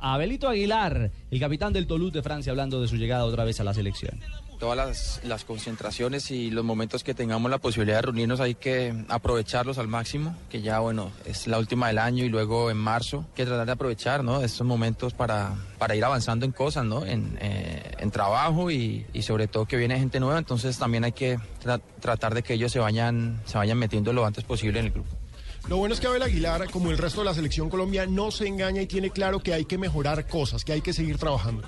Abelito Aguilar, el capitán del Toulouse de Francia, hablando de su llegada otra vez a la selección. Todas las, concentraciones y los momentos que tengamos la posibilidad de reunirnos hay que aprovecharlos al máximo, que ya bueno, es la última del año y luego en marzo, que tratar de aprovechar ¿no? estos momentos para, para ir avanzando en cosas, ¿no? en, eh, en trabajo y, sobre todo que viene gente nueva, entonces también hay que tra tratar de que ellos se vayan, se vayan metiendo lo antes posible en el grupo. Lo bueno es que Abel Aguilar, como el resto de la selección Colombia, no se engaña y tiene claro que hay que mejorar cosas, que hay que seguir trabajando.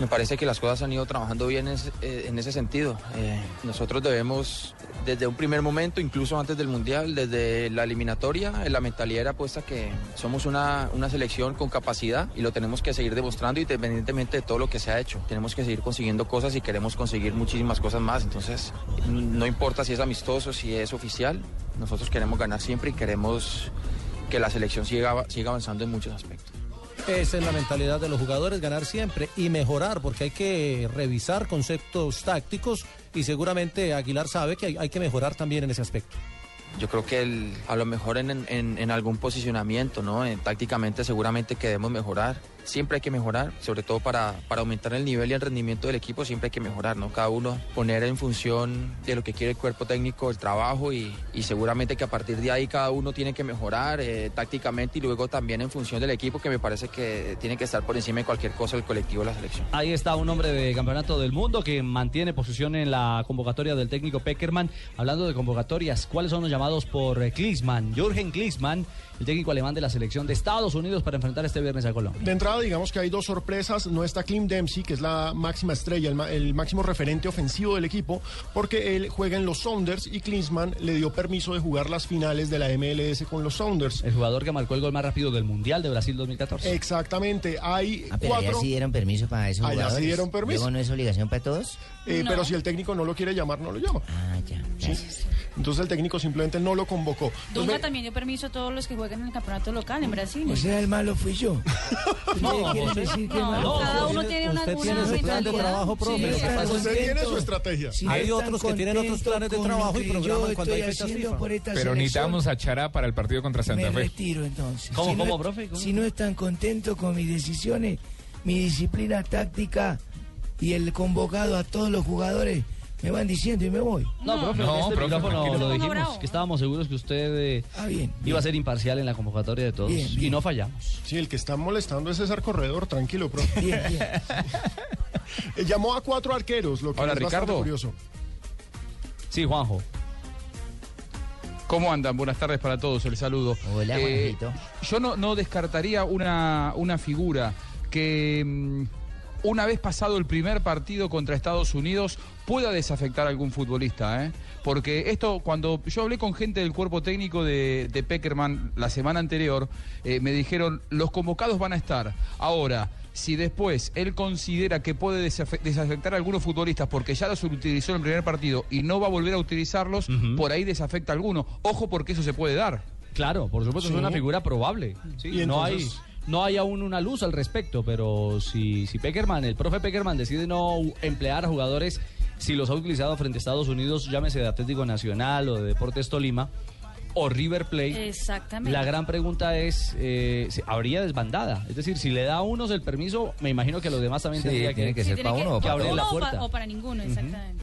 Me parece que las cosas han ido trabajando bien en ese sentido. Eh, nosotros debemos, desde un primer momento, incluso antes del Mundial, desde la eliminatoria, la mentalidad era puesta que somos una, una selección con capacidad y lo tenemos que seguir demostrando independientemente de todo lo que se ha hecho. Tenemos que seguir consiguiendo cosas y queremos conseguir muchísimas cosas más. Entonces, no importa si es amistoso, si es oficial, nosotros queremos ganar siempre y queremos que la selección siga, siga avanzando en muchos aspectos. Esa es la mentalidad de los jugadores, ganar siempre y mejorar, porque hay que revisar conceptos tácticos y seguramente Aguilar sabe que hay, que mejorar también en ese aspecto. Yo creo que a lo mejor en, algún posicionamiento, ¿no? En, tácticamente seguramente que debemos mejorar. Siempre hay que mejorar, sobre todo para, para aumentar el nivel y el rendimiento del equipo, siempre hay que mejorar, ¿no? Cada uno poner en función de lo que quiere el cuerpo técnico, el trabajo y, y seguramente que a partir de ahí cada uno tiene que mejorar eh, tácticamente y luego también en función del equipo que me parece que tiene que estar por encima de cualquier cosa el colectivo de la selección. Ahí está un hombre de campeonato del mundo que mantiene posición en la convocatoria del técnico Peckerman. Hablando de convocatorias, ¿cuáles son los llamados por Klinsmann? Jürgen Klinsmann, el técnico alemán de la selección de Estados Unidos para enfrentar este viernes a Colombia. De entrada, digamos que hay dos sorpresas. No está Kim Dempsey, que es la máxima estrella, el, el, máximo referente ofensivo del equipo, porque él juega en los Sounders y Klinsmann le dio permiso de jugar las finales de la MLS con los Sounders. El jugador que marcó el gol más rápido del Mundial de Brasil 2014. Exactamente. Hay ah, pero cuatro... ya sí dieron permiso para esos ah, jugadores. ya sí dieron permiso. Luego no es obligación para todos. Eh, no. Pero si el técnico no lo quiere llamar, no lo llama. Ah, ya. Gracias. ¿Sí? Entonces el técnico simplemente no lo convocó. Dunga me... también dio permiso a todos los que juegan en el campeonato local en Brasil. O sea, el malo fui yo. no, no, decir que no, no, cada uno tiene una Usted tiene su plan de trabajo propio. Sí, sí, usted tiene su estrategia. Hay otros que tienen otros planes de trabajo y programan cuando hay fechas FIFA. Pero necesitamos a Chará para el partido contra Santa me Fe. retiro entonces. ¿Cómo, si cómo, no, profe? Si no están contentos con mis decisiones, mi disciplina táctica y el convocado a todos los jugadores me van diciendo y me voy. No, profe, No, este profe, micrófono tranquilo. lo No, dijimos, bravo. que estábamos seguros que usted eh, Ah, bien. iba a ser imparcial en la convocatoria de todos Bien, bien. y no fallamos. Sí, el que está molestando es César Corredor, tranquilo, profe. Bien, bien. Eh, Llamó a cuatro arqueros, lo que Hola, es Ricardo. curioso. Sí, Juanjo. ¿Cómo andan? Buenas tardes para todos, el saludo. Hola, Eh, Juanjito. yo no, no descartaría una, una figura que mm, una vez pasado el primer partido contra Estados Unidos pueda desafectar a algún futbolista, ¿eh? Porque esto, cuando yo hablé con gente del cuerpo técnico de, de Peckerman la semana anterior, eh, me dijeron, los convocados van a estar. Ahora, si después él considera que puede desafe- desafectar a algunos futbolistas porque ya los utilizó en el primer partido y no va a volver a utilizarlos, por ahí desafecta a alguno. Ojo porque eso se puede dar. Claro, por supuesto, Sí. es una figura probable. Sí, Y no hay no hay aún una luz al respecto, pero si, si Peckerman, el profe Peckerman decide no emplear a jugadores, si los ha utilizado frente a Estados Unidos, llámese de Atlético Nacional o de Deportes Tolima o River Plate, Exactamente. la gran pregunta es, eh, ¿se- ¿habría desbandada? Es decir, si le da a unos el permiso, me imagino que los demás también Sí, tendría tiene que Sí, ser para uno o que para abrir uno la o puerta. o para ninguno, exactamente.